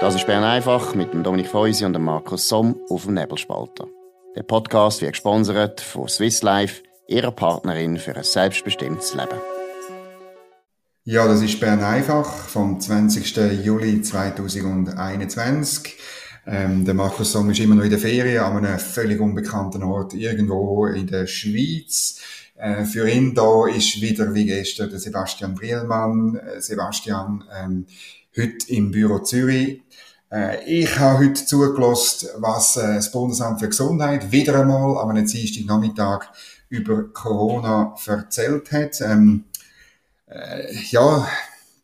Das ist Bern einfach mit dem Dominik Feusi und dem Markus Somm auf dem Nebelspalter. Der Podcast wird gesponsert von Swiss Life, ihrer Partnerin für ein selbstbestimmtes Leben. Ja, das ist Bern einfach vom 20. Juli 2021. Ähm, der Markus Somm ist immer noch in der Ferien an einem völlig unbekannten Ort irgendwo in der Schweiz. Äh, für ihn da ist wieder wie gestern der Sebastian Brielmann. Äh, Sebastian ähm, heute im Büro Zürich. Äh, ich habe heute zugelassen, was äh, das Bundesamt für Gesundheit wieder einmal am Dienstag Nachmittag über Corona erzählt hat. Ähm, äh, ja,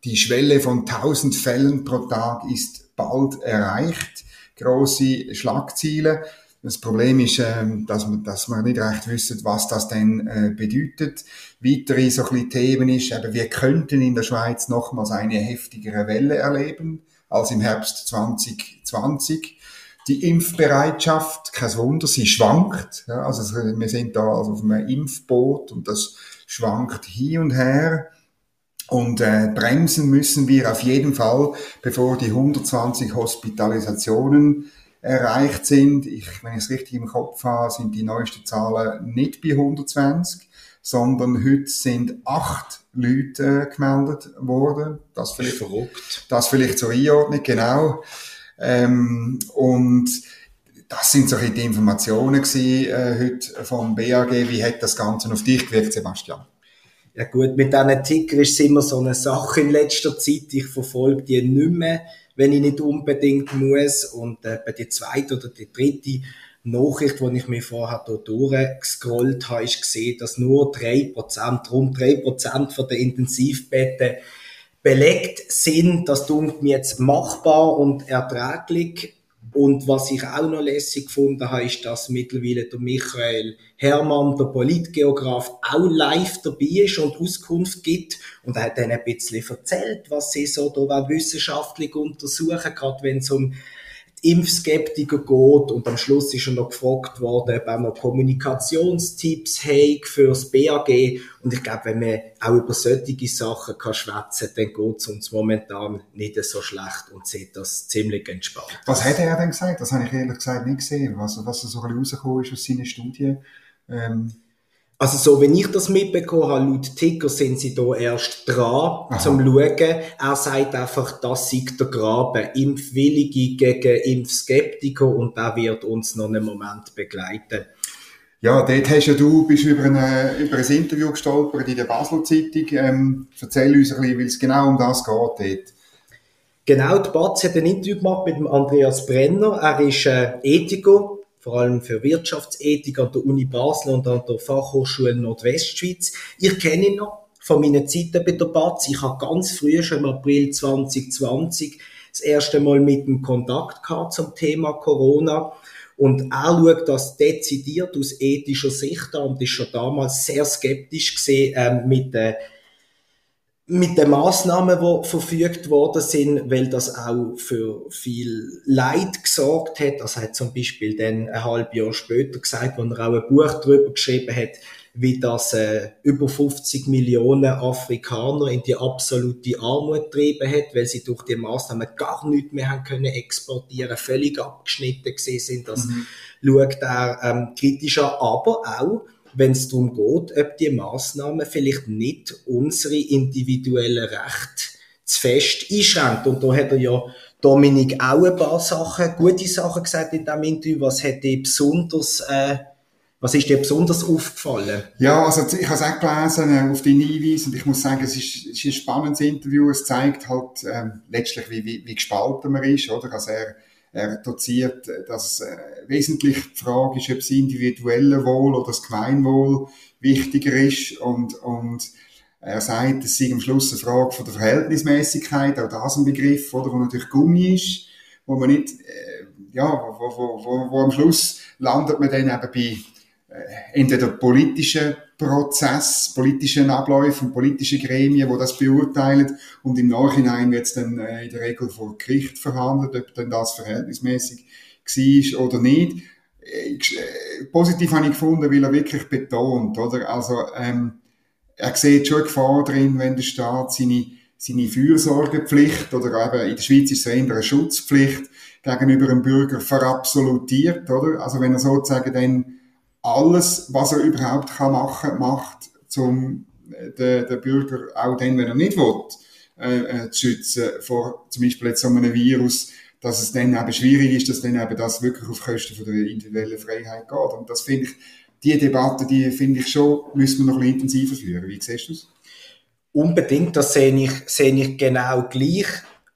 die Schwelle von 1000 Fällen pro Tag ist bald erreicht. Große Schlagziele. Das Problem ist, ähm, dass, man, dass man nicht recht wissen, was das denn äh, bedeutet. Weitere so ein bisschen Themen ist, eben, wir könnten in der Schweiz nochmals eine heftigere Welle erleben als im Herbst 2020. Die Impfbereitschaft, kein Wunder, sie schwankt. Also wir sind da also auf einem Impfboot und das schwankt hier und her. Und äh, bremsen müssen wir auf jeden Fall, bevor die 120 Hospitalisationen erreicht sind. Ich, wenn ich es richtig im Kopf habe, sind die neuesten Zahlen nicht bei 120, sondern heute sind acht Leute äh, gemeldet worden. Das vielleicht, verrückt. Das vielleicht zur Einordnung, genau. Ähm, und das sind so die Informationen gewesen, äh, heute vom BAG. Wie hat das Ganze auf dich gewirkt, Sebastian? Ja gut, mit diesen Ticker ist es immer so eine Sache in letzter Zeit. Ich verfolge die nicht mehr, wenn ich nicht unbedingt muss. Und äh, bei der zweiten oder der dritten Nachricht, die ich mir vorher hier durchgescrollt habe, ist gesehen, dass nur 3%, rund 3% von der Intensivbetten belegt sind. Das tut mir jetzt machbar und erträglich. Und was ich auch noch lässig gefunden habe, ist, dass mittlerweile der Michael Hermann, der Politgeograf, auch live dabei ist und Auskunft gibt. Und er hat dann ein bisschen erzählt, was sie so da wissenschaftlich untersuchen, gerade wenn es um Impfskeptiker geht und am Schluss ist er noch gefragt worden, ob er noch Kommunikationstipps hat fürs BAG und ich glaube, wenn man auch über solche Sachen kann schwätzen, dann geht es uns momentan nicht so schlecht und sieht das ziemlich entspannt. Was hat er denn gesagt? Das habe ich ehrlich gesagt nicht gesehen, was, was so ein bisschen rausgekommen ist aus seinen Studien. Ähm also so, wenn ich das mitbekommen habe, laut Ticker sind sie da erst dran, Aha. zum schauen. Er sagt einfach, das sei der Graben. Impfwillige gegen Impfskeptiker und der wird uns noch einen Moment begleiten. Ja, dort hast ja du, bist über, eine, über ein Interview gestolpert in der Basel Zeitung. Ähm, erzähl uns ein bisschen, weil es genau um das geht dort. Genau, die Batz hat ein Interview gemacht mit dem Andreas Brenner. Er ist äh, Ethiker, vor allem für Wirtschaftsethik an der Uni Basel und an der Fachhochschule Nordwestschweiz. Ich kenne ihn noch von meiner Zeit bei der BATS. Ich habe ganz früh, schon im April 2020, das erste Mal mit dem Kontakt gehabt zum Thema Corona. Und er schaut das dezidiert aus ethischer Sicht an und ist schon damals sehr skeptisch gesehen ähm, mit der mit den Maßnahmen, die verfügt worden sind, weil das auch für viel Leid gesorgt hat. Das hat zum Beispiel dann ein halbes Jahr später gesagt, wo er auch ein Buch darüber geschrieben hat, wie das äh, über 50 Millionen Afrikaner in die absolute Armut getrieben hat, weil sie durch die Maßnahmen gar nichts mehr haben können exportieren, völlig abgeschnitten gesehen sind. Das mhm. schaut er ähm, kritischer, aber auch wenn es darum geht, ob die Maßnahmen vielleicht nicht unsere individuellen Rechte zu fest einschränkt. Und da hat er ja Dominik auch ein paar Sachen, gute Sachen gesagt in diesem Interview. Was hat dir besonders, äh, was ist dir besonders aufgefallen? Ja, also ich habe es auch gelesen äh, auf deinen Hinweis und ich muss sagen, es ist, es ist ein spannendes Interview. Es zeigt halt ähm, letztlich, wie, wie, wie gespalten man ist, oder? Also er er doziert, dass äh, wesentlich die Frage ist, ob das individuelle Wohl oder das Gemeinwohl wichtiger ist. Und, und er sagt, es sei am Schluss eine Frage von der Verhältnismäßigkeit, auch das ein Begriff, oder, wo natürlich Gummi ist, wo man nicht, äh, ja, wo, wo, wo, wo am Schluss landet man dann eben bei äh, entweder politischen Prozess, politischen Abläufen, politische Gremien, wo das beurteilen und im Nachhinein wird es dann äh, in der Regel vor Gericht verhandelt, ob dann das verhältnismäßig war oder nicht. Äh, äh, positiv habe ich gefunden, weil er wirklich betont, oder? Also, ähm, er sieht schon Gefahr drin, wenn der Staat seine seine Fürsorgepflicht oder eben in der Schweiz ist es eher eine Schutzpflicht gegenüber einem Bürger verabsolutiert, oder? Also wenn er sozusagen dann alles, was er überhaupt kann machen, macht, um äh, den, den Bürger auch dann, wenn er nicht will, äh, äh, zu schützen vor zum Beispiel jetzt so einem Virus, dass es dann eben schwierig ist, dass dann eben das wirklich auf Kosten von der individuellen Freiheit geht. Und das finde ich, die Debatte, die finde ich schon, müssen wir noch ein bisschen intensiver führen. Wie siehst du das? Unbedingt, das sehe ich, sehe ich genau gleich.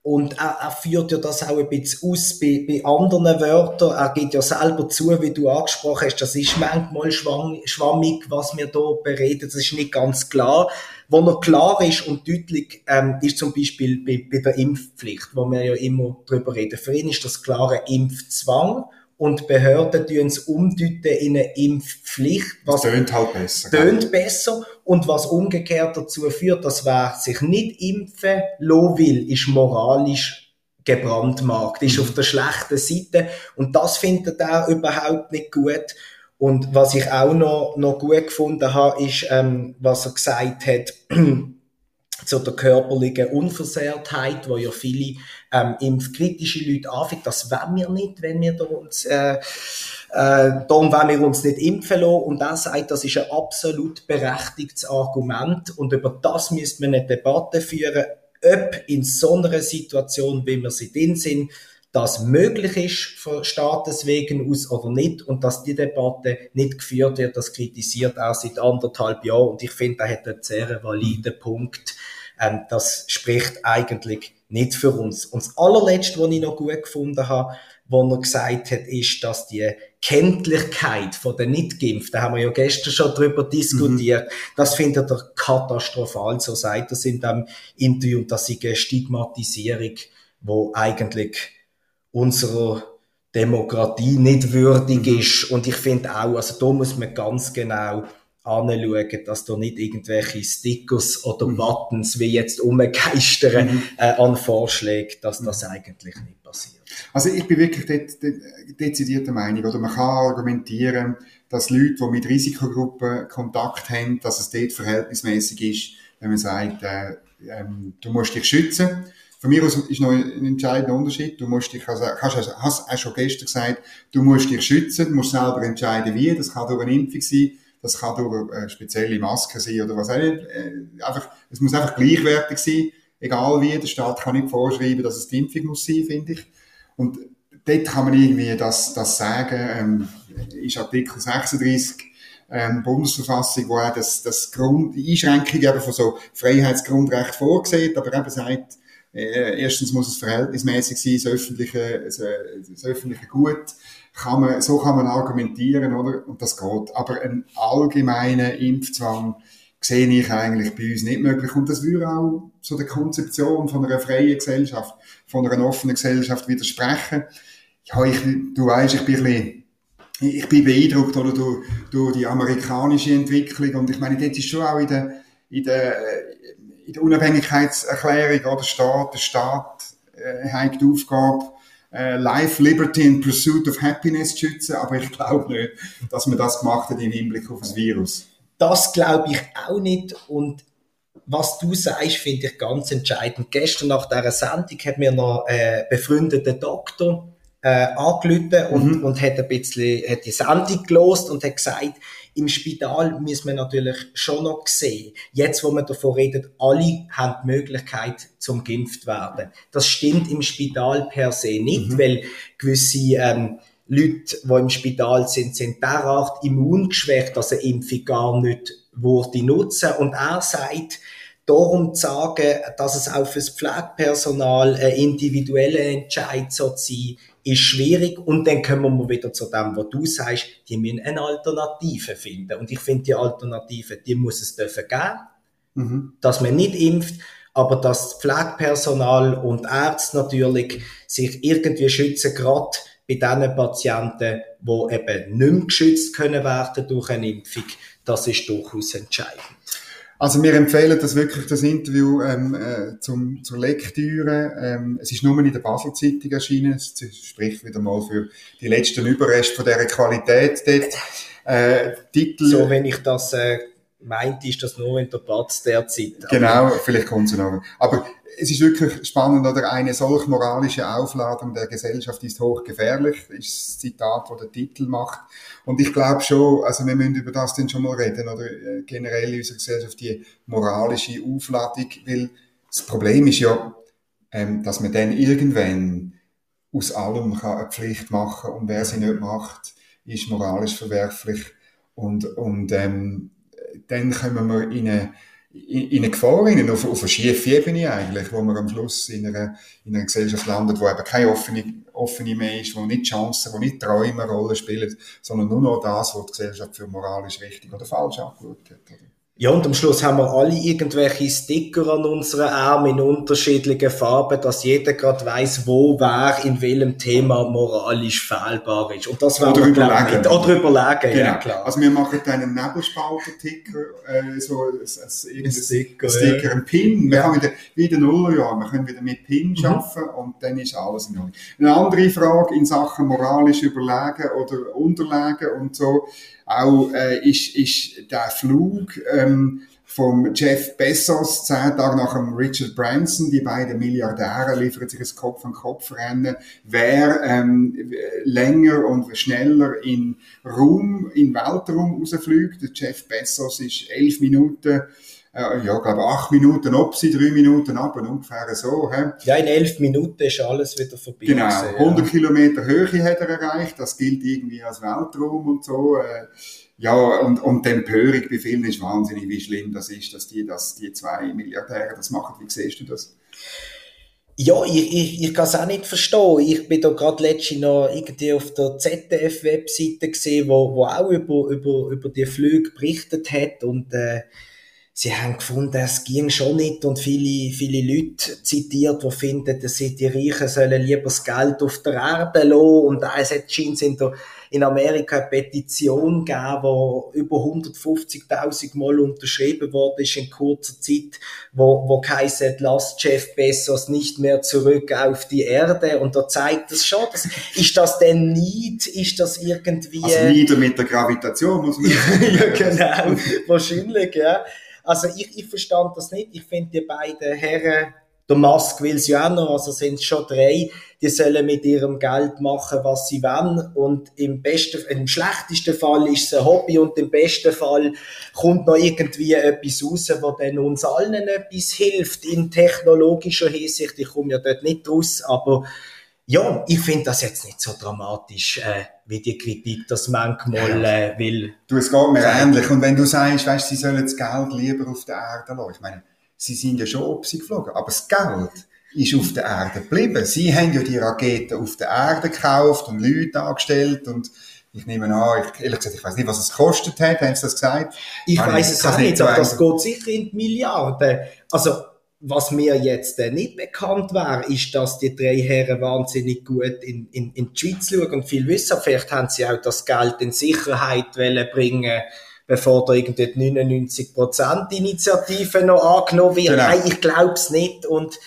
Und er, er führt ja das auch ein bisschen aus bei, bei anderen Wörtern. Er geht ja selber zu, wie du angesprochen hast, das ist manchmal schwammig, was wir hier bereden. Das ist nicht ganz klar. Wo noch klar ist und deutlich ähm, ist zum Beispiel bei, bei der Impfpflicht, wo wir ja immer drüber reden. Für ihn ist das klare Impfzwang und Behörden tun es umdeuten in eine Impfpflicht. Was das tönt halt besser. Tönt besser. Und was umgekehrt dazu führt, dass wer sich nicht impfen lassen will, ist moralisch gebrandmarkt, ist mhm. auf der schlechten Seite. Und das findet er überhaupt nicht gut. Und was ich auch noch, noch gut gefunden habe, ist, ähm, was er gesagt hat, zu der körperlichen Unversehrtheit, wo ja viele ähm, impfkritische Leute anfangen, das wollen wir nicht, wenn wir uns, äh, äh, darum wollen wir uns nicht impfen lassen. Und er sagt, das ist ein absolut berechtigtes Argument und über das müsste man eine Debatte führen, ob in so einer Situation, wie wir sie drin sind, das möglich ist von Staates wegen aus oder nicht und dass die Debatte nicht geführt wird, das kritisiert er seit anderthalb Jahren und ich finde, er hat einen sehr validen Punkt. Ähm, das spricht eigentlich nicht für uns. Und das allerletzte, was ich noch gut gefunden habe, wo er gesagt hat, ist, dass die Kenntlichkeit von den Nicht-Geimpften, da haben wir ja gestern schon drüber diskutiert, mhm. das findet er katastrophal, so sagt er in dem Interview, und das ist eine Stigmatisierung, wo eigentlich unserer Demokratie nicht würdig mhm. ist. Und ich finde auch, also da muss man ganz genau anschauen, dass da nicht irgendwelche Stickers oder mhm. Buttons wie jetzt umgeistern mhm. äh, an Vorschlägen, dass das eigentlich nicht passiert. Also ich bin wirklich dort, dort, dezidierte Meinung, oder man kann argumentieren, dass Leute, die mit Risikogruppen Kontakt haben, dass es dort verhältnismäßig ist, wenn man sagt, äh, ähm, du musst dich schützen. Von mir aus ist noch ein entscheidender Unterschied. Du musst dich, also, hast, hast auch schon gestern gesagt, du musst dich schützen, du musst selber entscheiden, wie. Das kann durch eine Impfung sein, das kann durch eine spezielle Maske sein oder was auch nicht. Äh, einfach, es muss einfach gleichwertig sein, egal wie. Der Staat kann nicht vorschreiben, dass es die Impfung muss sein, finde ich. Und dort kann man irgendwie das, das sagen, ähm, ist Artikel 36 ähm, Bundesverfassung, wo auch das, das Grund, die Einschränkung eben von so Freiheitsgrundrecht vorgesehen, aber eben sagt, äh, erstens muss es verhältnismäßig sein, das öffentliche, das, das öffentliche Gut, kann man, so kann man argumentieren, oder? Und das geht. Aber ein allgemeiner Impfzwang sehe ich eigentlich bei uns nicht möglich. Und das würde auch so der Konzeption von einer freien Gesellschaft, von einer offenen Gesellschaft widersprechen. Ja, ich, du weißt, ich bin ein bisschen, ich bin beeindruckt, oder, durch, durch die amerikanische Entwicklung. Und ich meine, dort ist schon auch in der, in der, in der Unabhängigkeitserklärung, oder Staat, der Staat, äh, hat die Aufgabe, äh, Life, Liberty and Pursuit of Happiness zu schützen, aber ich glaube nicht, dass man das gemacht hat im Hinblick auf das Virus. Das glaube ich auch nicht und was du sagst, finde ich ganz entscheidend. Gestern nach dieser Sendung hat mir noch ein befreundeter Doktor äh, angerufen und, mhm. und hat ein bisschen hat die Sendung gelost und hat gesagt, im Spital müssen wir natürlich schon noch sehen. Jetzt, wo wir davon reden, alle haben die Möglichkeit zum geimpft werden. Das stimmt im Spital per se nicht, mhm. weil gewisse ähm, Leute, die im Spital sind, sind derart immungeschwächt, dass eine Impfung gar nicht würde nutzen. Und er sagt, darum zu sagen, dass es auch fürs Pflegepersonal ein individueller Entscheid sein soll, ist schwierig. Und dann kommen wir wieder zu dem, was du sagst, die müssen eine Alternative finden. Und ich finde, die Alternative, die muss es dürfen geben, mhm. dass man nicht impft, aber dass Pflegepersonal und Ärzte natürlich sich irgendwie schützen, gerade bei diesen Patienten, die eben nicht mehr geschützt können werden durch eine Impfung, das ist durchaus entscheidend. Also wir empfehlen das wirklich, das Interview ähm, äh, zum, zur Lektüre. Ähm, es ist nur in der Basel-Zeitung erschienen. Es spricht wieder mal für die letzten Überreste von dieser Qualität dort. Äh, Titel... So, wenn ich das äh, meint, ist das nur in der Platz derzeit. Genau, vielleicht kommt es noch. Aber es ist wirklich spannend, oder? Eine solch moralische Aufladung der Gesellschaft ist hochgefährlich, ist das Zitat, wo der Titel macht. Und ich glaube schon, also wir müssen über das dann schon mal reden, oder? Äh, generell in unserer Gesellschaft die moralische Aufladung, weil das Problem ist ja, ähm, dass man dann irgendwann aus allem kann eine Pflicht machen und wer sie nicht macht, ist moralisch verwerflich. Und, und ähm, dann kommen wir in eine in eine Gefahr rein, auf, auf eine schiefe Ebene eigentlich, wo man am Schluss in einer, in einer Gesellschaft landet, wo eben keine offene, offene mehr ist, wo nicht Chancen, wo nicht Träume eine Rolle spielen, sondern nur noch das, was die Gesellschaft für moralisch richtig oder falsch angeschaut hat. Oder? Ja, und am Schluss haben wir alle irgendwelche Sticker an unseren Armen in unterschiedlichen Farben, dass jeder gerade weiß, wo wer in welchem Thema moralisch fehlbar ist. Und das oder überlegen. Oder überlegen, genau. ja klar. Also wir machen dann einen Nebelspalter-Ticker, äh, so ein, ein, ein Sticker, Sticker, ja. ein Pin. Wir Ja. können wieder, wie in den Nullerjahren, wir können wieder mit Pin Mhm. arbeiten und dann ist alles in Ordnung. Eine andere Frage in Sachen moralisch überlegen oder unterlegen und so, auch äh, ist, ist der Flug ähm, vom Jeff Bezos, zehn Tage nach dem Richard Branson, die beiden Milliardäre liefern sich ein Kopf-an-Kopf-Rennen, wer ähm, länger und schneller in Raum, in Weltraum rausfliegt. Der Jeff Bezos ist elf Minuten, äh, ja, glaube acht Minuten ob sie, drei Minuten ab, ungefähr so. He? Ja, in elf Minuten ist alles wieder vorbei. Genau, gewesen, 100 Kilometer Höhe hat er erreicht, das gilt irgendwie als Weltraum und so. Äh, ja, und, und die Empörung bei vielen ist wahnsinnig, wie schlimm das ist, dass die, dass die zwei Milliardäre das machen. Wie siehst du das? Ja, ich, ich, ich kann es auch nicht verstehen. Ich bin da gerade letztens noch irgendwie auf der ZDF-Webseite gesehen, wo, wo auch über, über, über die Flüge berichtet hat und äh, sie haben gefunden, es ging schon nicht und viele, viele Leute zitiert, die finden, dass sie die Reichen sollen lieber das Geld auf der Erde lassen und es hat scheint in, der, in Amerika eine Petition gegeben, die über 150.000 Mal unterschrieben worden ist in kurzer Zeit, wo, wo heisst, lasst Jeff Bezos nicht mehr zurück auf die Erde und da zeigt es schon, dass, ist das denn nicht, ist das irgendwie... Also nieder mit der Gravitation, muss man ja, genau. Wahrscheinlich, ja. Also ich, ich verstand das nicht. Ich finde die beiden Herren, der Musk will sie auch noch, also sind es schon drei, die sollen mit ihrem Geld machen, was sie wollen. Und im besten, im schlechtesten Fall ist es ein Hobby und im besten Fall kommt noch irgendwie etwas raus, wo dann uns allen etwas hilft in technologischer Hinsicht. Ich komme ja dort nicht raus, aber ja, ich finde das jetzt nicht so dramatisch, äh, wie die Kritik das manchmal äh, will. Du, es geht mir ähnlich. Und wenn du sagst, weißt, sie sollen das Geld lieber auf der Erde lassen. Ich meine, sie sind ja schon ob sie geflogen, aber das Geld ist auf der Erde geblieben. Sie haben ja die Raketen auf der Erde gekauft und Leute angestellt und ich nehme an, ich, ehrlich gesagt, ich weiß nicht, was es gekostet hat, haben sie das gesagt? Ich weiß es auch nicht, aber das geht sicher in die Milliarden. Also, was mir jetzt äh, nicht bekannt wäre, ist, dass die drei Herren wahnsinnig gut in, in, in die Schweiz schauen und viel wissen. Vielleicht haben sie auch das Geld in Sicherheit wollen bringen bevor da irgendwie die 99%-Initiative noch angenommen wird. Genau. Nein, ich glaube es nicht. Und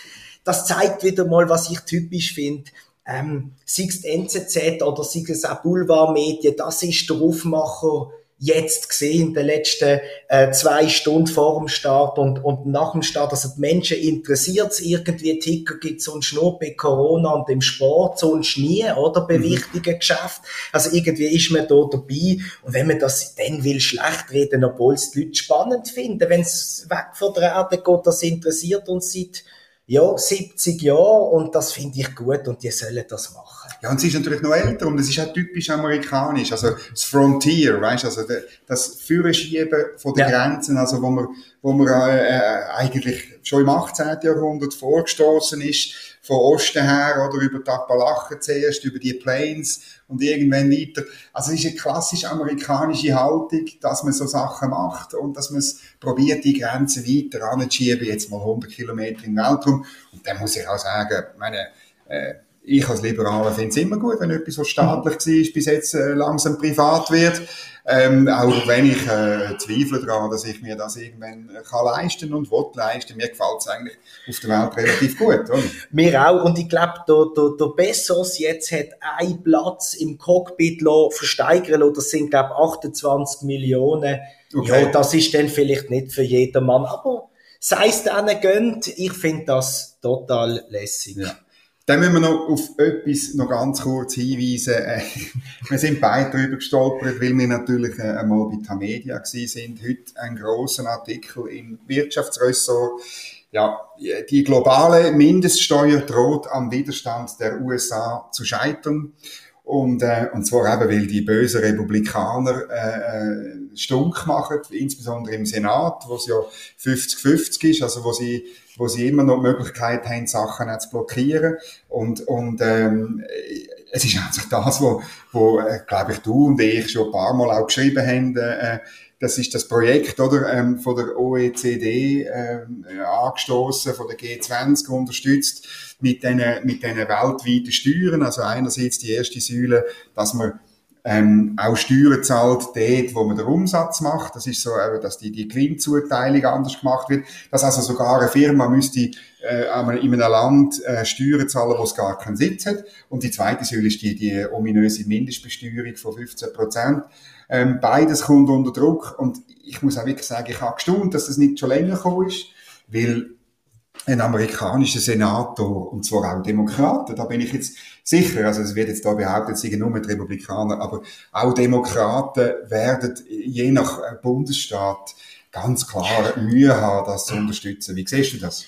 das zeigt wieder mal, was ich typisch finde. Ähm, sei es die NZZ oder sei es auch Boulevardmedien, das ist der Aufmacher jetzt gesehen in den letzten äh, zwei Stunden vor dem Start und, und nach dem Start. Also die Menschen interessiert es irgendwie, Ticker gibt sonst nur bei Corona und im Sport, sonst nie, oder? Bei wichtigen Geschäften. Also irgendwie ist man da dabei und wenn man das dann will schlecht reden, obwohl es die Leute spannend finden, wenn es weg von der Erde geht, das interessiert uns seit ja, 70 Jahren und das finde ich gut und die sollen das machen. Ja, und sie ist natürlich noch älter und es ist auch typisch amerikanisch. Also das Frontier, weißt also der- das Führerschieben von den Ja. Grenzen, also wo man, wo man äh, äh, eigentlich schon im 18. Jahrhundert vorgestoßen ist, von Osten her oder über die Appalachen zuerst, über die Plains und irgendwann weiter. Also es ist eine klassisch amerikanische Haltung, dass man so Sachen macht und dass man es probiert, die Grenzen weiter anzuschieben, jetzt mal 100 Kilometer im Weltraum. Und dann muss ich auch sagen, meine, äh, ich als Liberaler finde es immer gut, wenn etwas, was staatlich war, bis jetzt äh, langsam privat wird. Ähm, auch wenn ich äh, zweifle daran, dass ich mir das irgendwann äh, kann leisten und will leisten. Mir gefällt es eigentlich auf der Welt relativ gut. Oder? Mir auch. Und ich glaube, der, der, der Bessos jetzt hat einen Platz im Cockpit versteigern lassen. Das sind, glaube ich, 28 Millionen. Okay. Ja, das ist dann vielleicht nicht für jedermann. Aber sei es denen gönnt, ich finde das total lässig. Ja. Dann müssen wir noch auf etwas noch ganz kurz hinweisen. Äh, wir sind beide darüber gestolpert, weil wir natürlich äh, einmal bei Tamedia sind. Heute ein grossen Artikel im Wirtschaftsressort. Ja, die globale Mindeststeuer droht am Widerstand der USA zu scheitern. Und, äh, und zwar eben, weil die bösen Republikaner äh, äh stunk machen, insbesondere im Senat, wo es ja 50-50 ist, also wo sie wo sie immer noch die Möglichkeit haben, Sachen zu blockieren. Und, und ähm, es ist einfach das, wo, wo äh, glaube ich, du und ich schon ein paar Mal auch geschrieben haben, äh, das ist das Projekt oder ähm, von der OECD ähm, angestoßen, von der G20 unterstützt mit den mit den weltweiten Steuern. Also einerseits die erste Säule, dass man ähm, auch Steuern zahlt dort, wo man den Umsatz macht. Das ist so, äh, dass die, die Gewinnzuteilung anders gemacht wird. Dass also sogar eine Firma müsste äh, in einem Land äh, Steuern zahlen, wo es gar keinen Sitz hat. Und die zweite Säule ist die, die ominöse Mindestbesteuerung von 15 Prozent. Ähm, beides kommt unter Druck und ich muss auch wirklich sagen, ich habe gestaunt, dass das nicht schon länger gekommen ist, weil ein amerikanischer Senator, und zwar auch Demokraten, da bin ich jetzt sicher, also es wird jetzt da behauptet, es seien nur mit Republikaner, aber auch Demokraten werden je nach Bundesstaat ganz klar Mühe haben, das zu unterstützen. Wie siehst du das?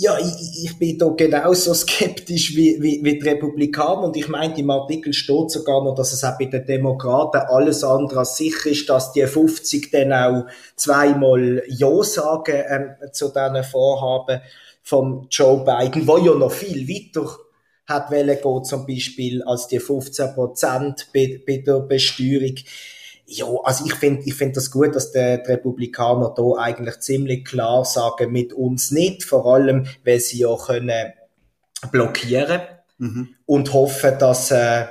Ja, ich, ich bin da genauso skeptisch wie, wie, wie die Republikaner und ich meine, im Artikel steht sogar noch, dass es auch bei den Demokraten alles andere als sicher ist, dass die 50 dann auch zweimal Ja sagen ähm, zu diesen Vorhaben von Joe Biden, wo ja noch viel weiter hat wollen gehen, zum Beispiel als die 15 Prozent bei, bei der Besteuerung. Ja, also ich finde ich find das gut, dass die, die Republikaner da eigentlich ziemlich klar sagen, mit uns nicht, vor allem, weil sie ja können blockieren mhm. und hoffen, dass äh,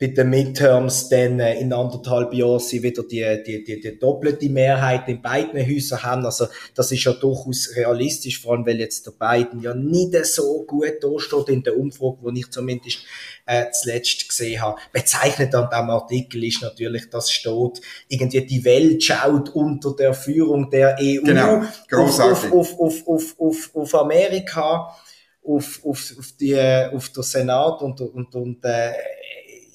bei den Midterms dann äh, in anderthalb Jahren sie wieder die, die, die, die doppelte Mehrheit in beiden Häusern haben. Also das ist ja durchaus realistisch, vor allem weil jetzt der Biden ja nicht so gut dasteht in der Umfrage, wo ich zumindest äh, zuletzt gesehen habe. Bezeichnet an diesem Artikel ist natürlich, dass steht, irgendwie die Welt schaut unter der Führung der EU genau, auf, auf, auf, auf, auf, auf, auf Amerika. Auf, auf, auf, die, auf der Senat und, und, und äh,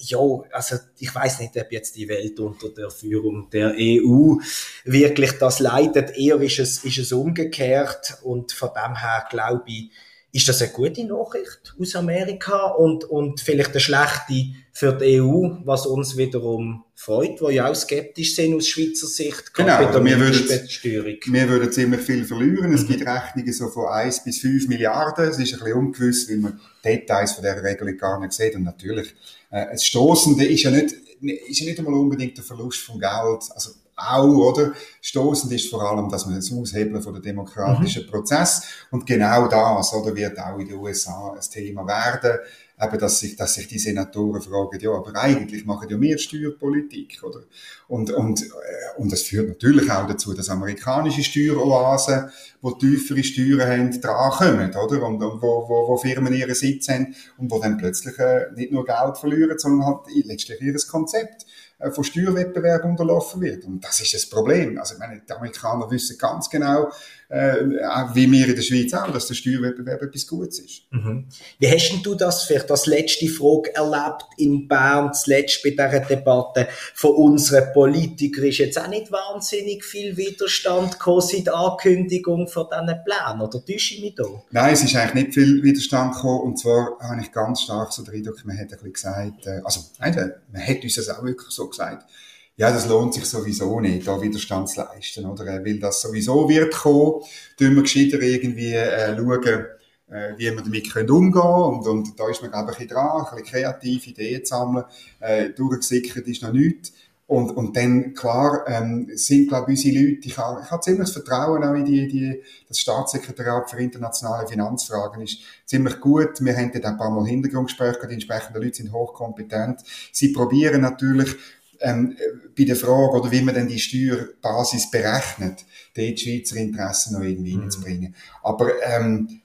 ja, also ich weiß nicht, ob jetzt die Welt unter der Führung der EU wirklich das leidet. Eher ist es, ist es umgekehrt und von dem her glaube ich, ist das eine gute Nachricht aus Amerika und, und vielleicht eine schlechte für die EU, was uns wiederum freut, wo ja auch skeptisch sind aus Schweizer Sicht. Genau, aber wir würden, wir würden ziemlich viel verlieren. Es mhm. gibt Rechnungen so von 1 bis 5 Milliarden. Es ist ein bisschen ungewiss, weil man Details von dieser Regelung gar nicht sieht. Und natürlich, äh, das Stoßende ist ja nicht, ist ja nicht einmal unbedingt der Verlust von Geld. Also, auch, oder? Stoßend ist vor allem, dass man das Aushebeln von der demokratischen mhm. Prozess und genau das, oder, wird auch in den USA ein Thema werden eben, dass sich, dass sich die Senatoren fragen, ja, aber eigentlich machen ja mehr Steuerpolitik, oder? Und, und, äh, und das führt natürlich auch dazu, dass amerikanische Steueroasen, wo tiefere Steuern haben, drankommen, oder? Und, und wo, wo, wo Firmen ihren Sitz haben und wo dann plötzlich äh, nicht nur Geld verlieren, sondern halt letztlich ihr Konzept von Steuerwettbewerb unterlaufen wird. Und das ist das Problem. Also, ich meine, die Amerikaner wissen ganz genau, äh, wie wir in der Schweiz auch, dass der Steuerwettbewerb etwas Gutes ist. Mhm. Wie hast denn du das vielleicht als letzte Frage erlebt in Bern, zuletzt bei dieser Debatte von unseren Politikern? Ist jetzt auch nicht wahnsinnig viel Widerstand gekommen seit der Ankündigung von diesen Plänen, oder täusche ich mich da? Nein, es ist eigentlich nicht viel Widerstand gekommen, und zwar habe ich ganz stark so den Eindruck, man hat ein bisschen gesagt, äh, also, nein, man hat uns das auch wirklich so gesagt, ja, das lohnt sich sowieso nicht, da Widerstand zu leisten, oder? Weil das sowieso wird kommen, tun wir gescheiter irgendwie äh, schauen, äh, wie wir damit können umgehen. Und, und da ist man, glaube ich, ein bisschen dran, ein bisschen kreative Ideen zu sammeln. Äh, durchgesickert ist noch nichts. Und, und dann, klar, ähm, sind, glaube ich, unsere Leute, ich habe, ich habe ziemlich Vertrauen auch in die, die, das Staatssekretariat für internationale Finanzfragen ist ziemlich gut. Wir haben dort ein paar Mal Hintergrundgespräche, die entsprechenden Leute sind hochkompetent. Sie probieren natürlich, ähm, bei der Frage, oder wie man denn die Steuerbasis berechnet, die Schweizer Interessen noch irgendwie mhm. reinzubringen. Aber, ähm,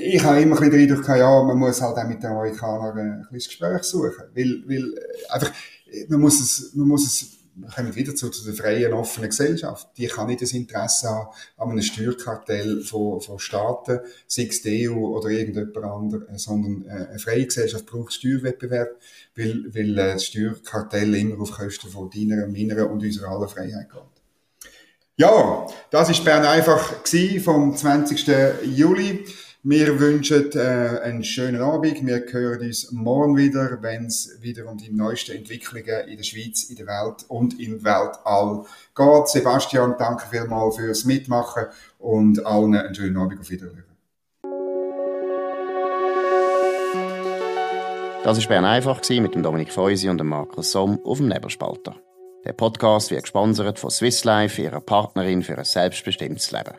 ich habe immer ein bisschen den Eindruck, ja, man muss halt auch mit den Amerikanern ein bisschen Gespräch suchen. Weil, weil, äh, einfach, man muss es, man muss es, wir kommen wieder zu, zu der freien, offenen Gesellschaft. Die kann nicht das Interesse haben an einem Steuerkartell von, von Staaten, sei es die EU oder irgendjemand anderes, sondern äh, eine freie Gesellschaft braucht Steuerwettbewerb, weil, weil äh, das Steuerkartell immer auf Kosten von deiner, meiner und unserer aller Freiheit geht. Ja, das ist Bern einfach vom 20. Juli. Wir wünschen äh, einen schönen Abend. Wir hören uns morgen wieder, wenn es wieder um die neuesten Entwicklungen in der Schweiz, in der Welt und im Weltall geht. Sebastian, danke vielmals fürs Mitmachen und allen einen schönen Abend auf Wiedersehen. Das war Bern einfach mit dem Dominik Feusi und dem Markus Somm auf dem Nebelspalter. Der Podcast wird gesponsert von Swiss Life, ihrer Partnerin für ein selbstbestimmtes Leben.